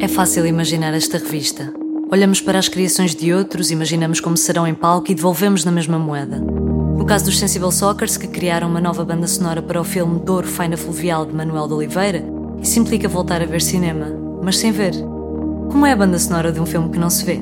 É fácil imaginar esta revista. Olhamos para as criações de outros, imaginamos como serão em palco e devolvemos na mesma moeda. No caso dos Sensible Soccers, que criaram uma nova banda sonora para o filme Douro Faina Fluvial de Manuel de Oliveira, isso implica voltar a ver cinema, mas sem ver. Como é a banda sonora de um filme que não se vê?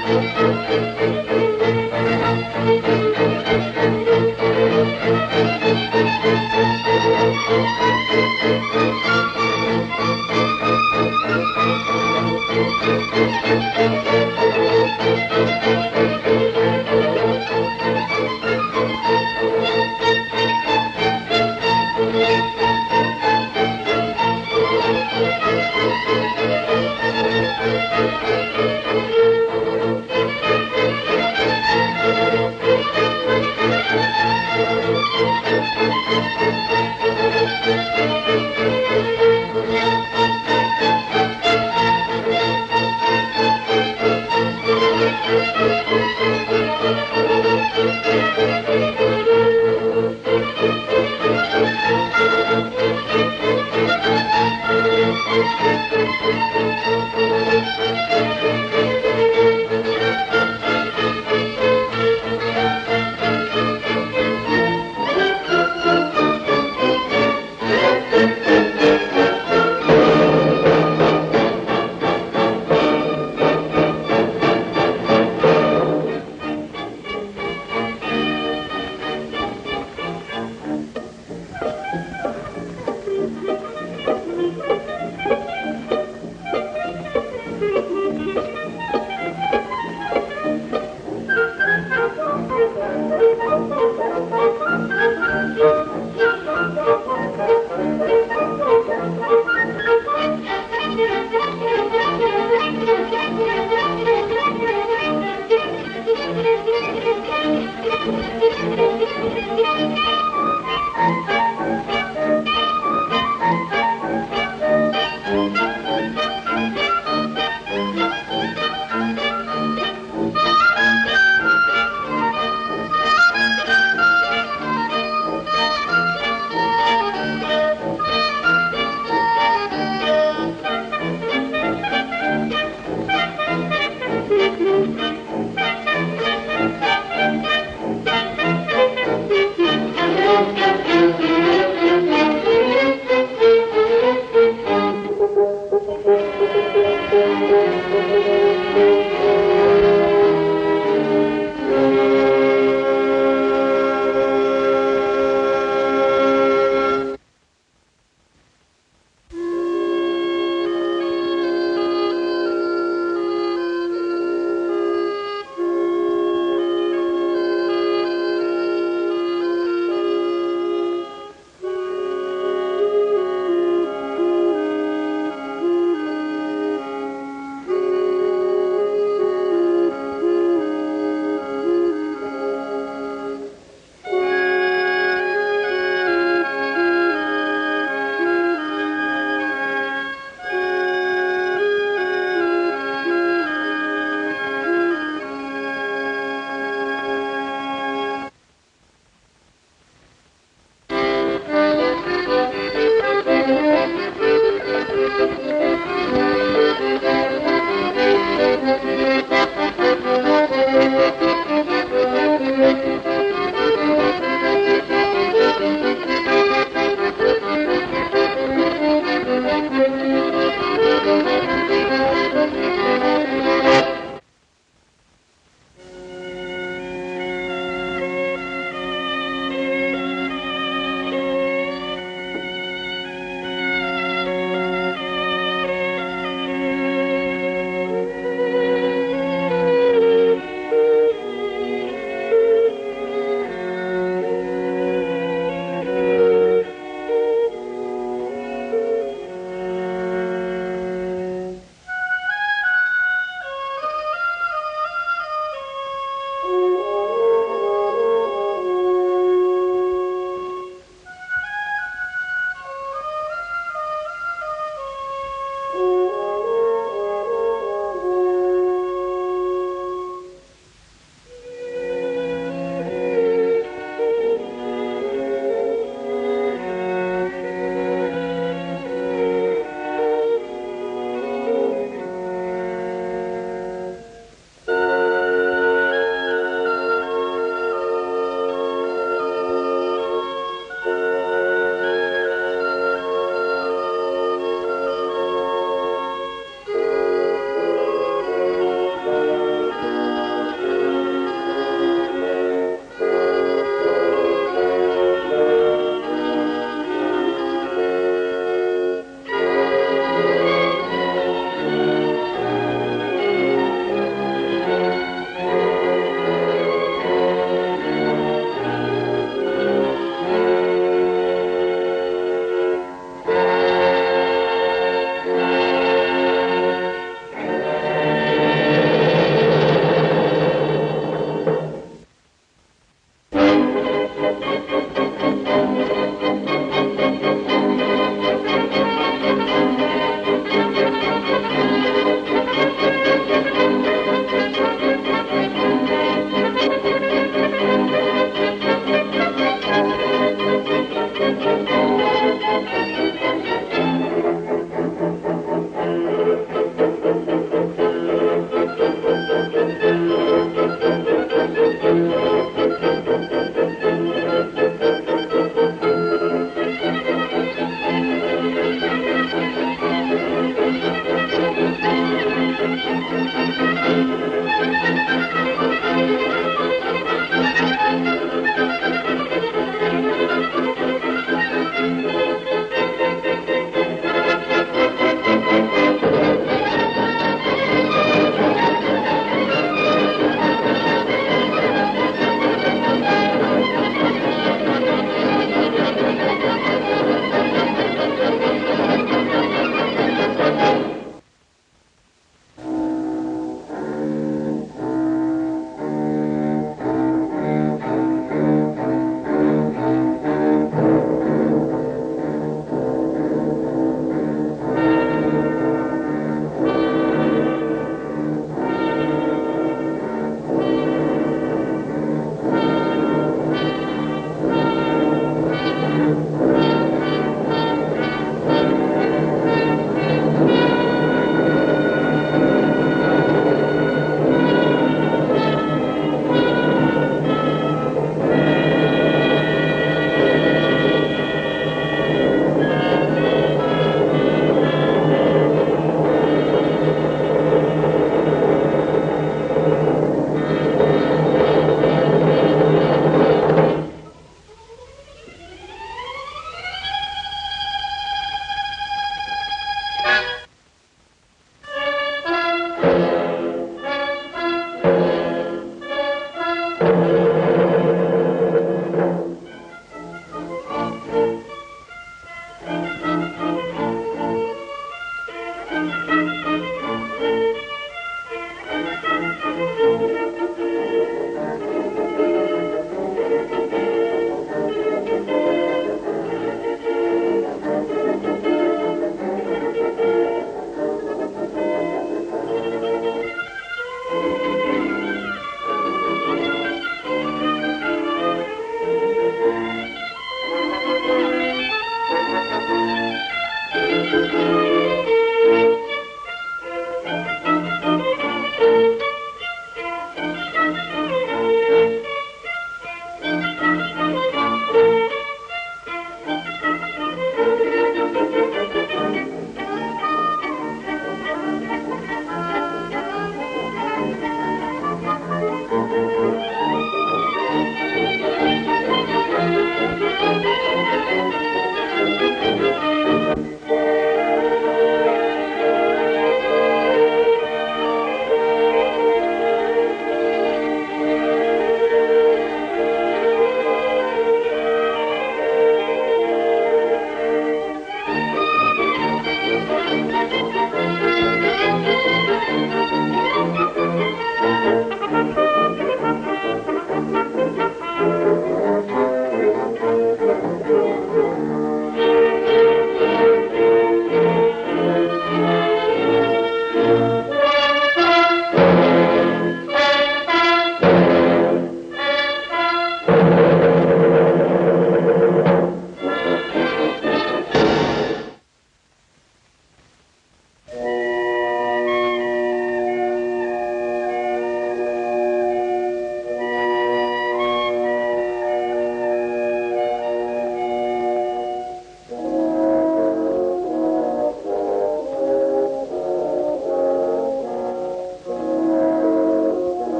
Música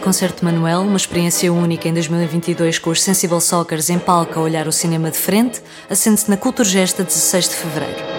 Cineconcerto Manuel, uma experiência única em 2022 com os Sensible Soccers em palco a olhar o cinema de frente, assente-se na Culturgesta 16 de Fevereiro.